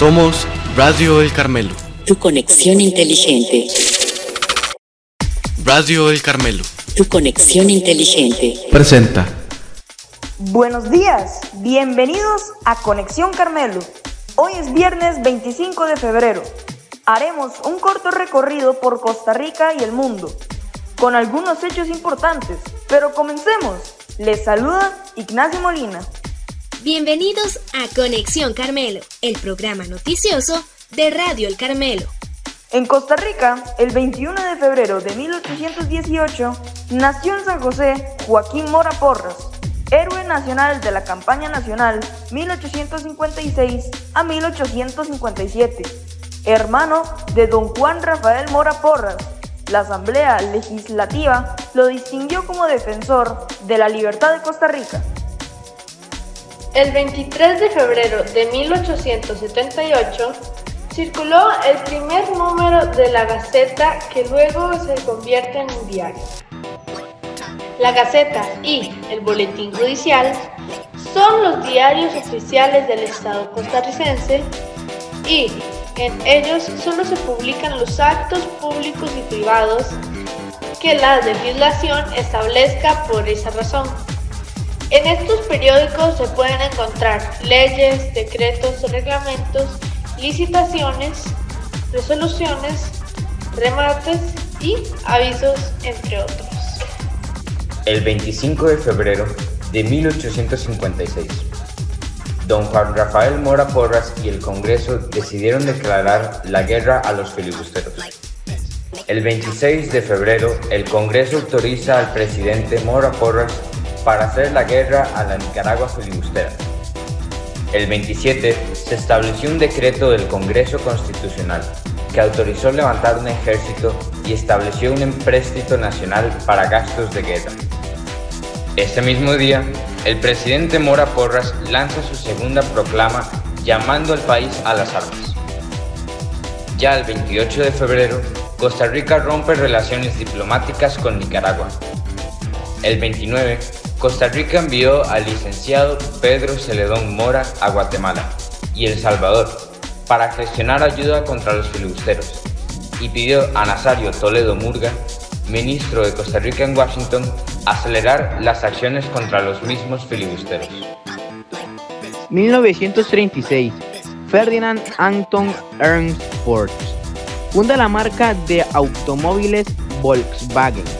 Somos Radio El Carmelo. Tu conexión inteligente. Radio El Carmelo. Tu conexión inteligente. Presenta. Buenos días, bienvenidos a Conexión Carmelo. Hoy es viernes 25 de febrero. Haremos un corto recorrido por Costa Rica y el mundo, con algunos hechos importantes. Pero comencemos. Les saluda Ignacio Molina. Bienvenidos a Conexión Carmelo, el programa noticioso de Radio El Carmelo. En Costa Rica, el 21 de febrero de 1818, nació en San José Joaquín Mora Porras, héroe nacional de la campaña nacional 1856 a 1857, hermano de don Juan Rafael Mora Porras. La Asamblea Legislativa lo distinguió como defensor de la libertad de Costa Rica. El 23 de febrero de 1878 circuló el primer número de la Gaceta que luego se convierte en un diario. La Gaceta y el Boletín Judicial son los diarios oficiales del Estado costarricense y en ellos solo se publican los actos públicos y privados que la legislación establezca por esa razón. En estos periódicos se pueden encontrar leyes, decretos, reglamentos, licitaciones, resoluciones, remates y avisos, entre otros. El 25 de febrero de 1856, don Juan Rafael Mora Porras y el Congreso decidieron declarar la guerra a los filibusteros. El 26 de febrero, el Congreso autoriza al presidente Mora Porras para hacer la guerra a la Nicaragua filibustera. El 27 se estableció un decreto del Congreso Constitucional que autorizó levantar un ejército y estableció un empréstito nacional para gastos de guerra. Este mismo día, el presidente Mora Porras lanza su segunda proclama llamando al país a las armas. Ya el 28 de febrero, Costa Rica rompe relaciones diplomáticas con Nicaragua. El 29, Costa Rica envió al licenciado Pedro Celedón Mora a Guatemala y El Salvador para gestionar ayuda contra los filibusteros y pidió a Nazario Toledo Murga, ministro de Costa Rica en Washington, acelerar las acciones contra los mismos filibusteros. 1936. Ferdinand Anton Ernst Ford funda la marca de automóviles Volkswagen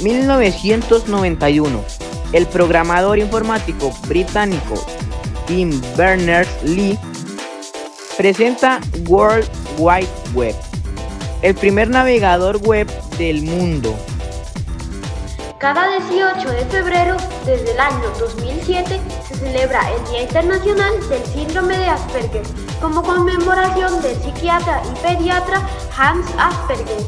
1991, el programador informático británico Tim Berners-Lee presenta World Wide Web, el primer navegador web del mundo. Cada 18 de febrero, desde el año 2007, se celebra el Día Internacional del Síndrome de Asperger, como conmemoración del psiquiatra y pediatra Hans Asperger,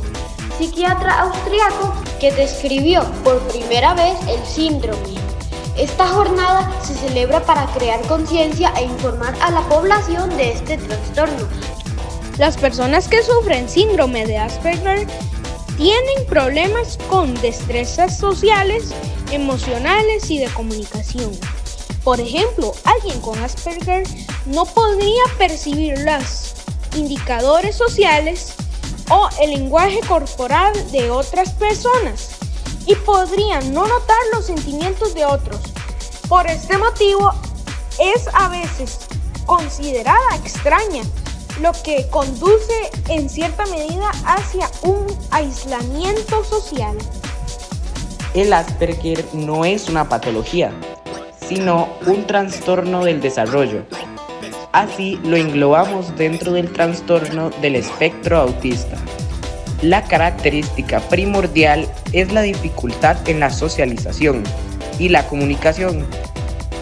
psiquiatra austriaco que describió por primera vez el síndrome. Esta jornada se celebra para crear conciencia e informar a la población de este trastorno. Las personas que sufren síndrome de Asperger tienen problemas con destrezas sociales, emocionales y de comunicación. Por ejemplo, alguien con Asperger no podría percibir los indicadores sociales o el lenguaje corporal de otras personas y podrían no notar los sentimientos de otros. Por este motivo, es a veces considerada extraña, lo que conduce en cierta medida hacia un aislamiento social. El Asperger no es una patología, sino un trastorno del desarrollo. Así lo englobamos dentro del trastorno del espectro autista. La característica primordial es la dificultad en la socialización y la comunicación,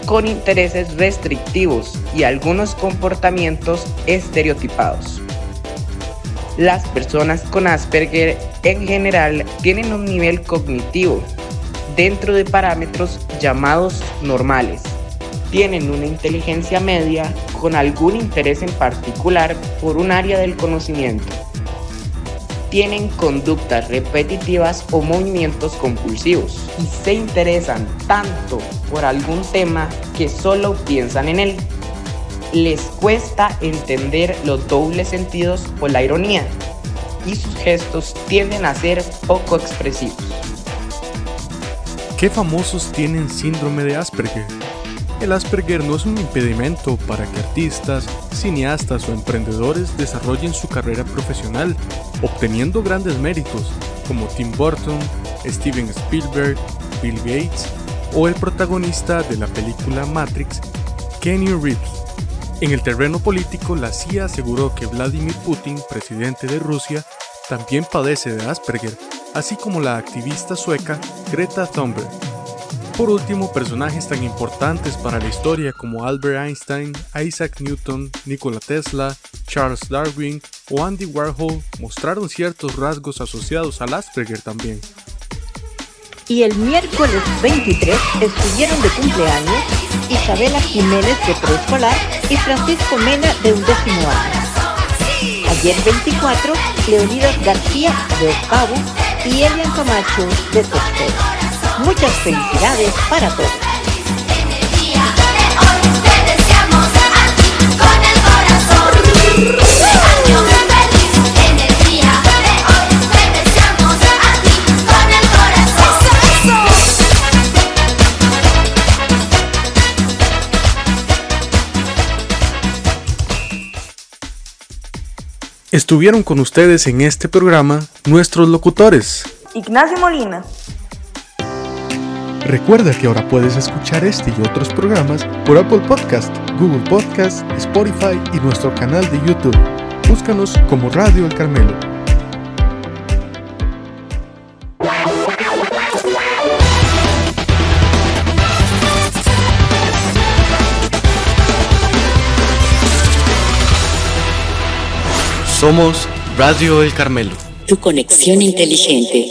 con intereses restrictivos y algunos comportamientos estereotipados. Las personas con Asperger en general tienen un nivel cognitivo dentro de parámetros llamados normales. Tienen una inteligencia media con algún interés en particular por un área del conocimiento tienen conductas repetitivas o movimientos compulsivos y se interesan tanto por algún tema que solo piensan en él. les cuesta entender los dobles sentidos o la ironía y sus gestos tienden a ser poco expresivos. ¿Qué famosos tienen síndrome de Asperger? El Asperger no es un impedimento para que artistas, cineastas o emprendedores desarrollen su carrera profesional, obteniendo grandes méritos, como Tim Burton, Steven Spielberg, Bill Gates o el protagonista de la película Matrix, Kenny Reeves. En el terreno político, la CIA aseguró que Vladimir Putin, presidente de Rusia, también padece de Asperger, así como la activista sueca Greta Thunberg. Por último, personajes tan importantes para la historia como Albert Einstein, Isaac Newton, Nikola Tesla, Charles Darwin o Andy Warhol mostraron ciertos rasgos asociados al Asperger también. Y el miércoles 23 estuvieron de cumpleaños Isabela Jiménez de preescolar y Francisco Mena de un décimo año. Ayer 24, Leonidas García de octavo y Elian Camacho de tercero. Muchas felicidades para todos. Estuvieron con ustedes en este programa nuestros locutores. Ignacio Molina, Recuerda que ahora puedes escuchar este y otros programas por Apple Podcast, Google Podcast, Spotify y nuestro canal de YouTube. Búscanos como Radio El Carmelo. Somos Radio El Carmelo. Tu conexión inteligente.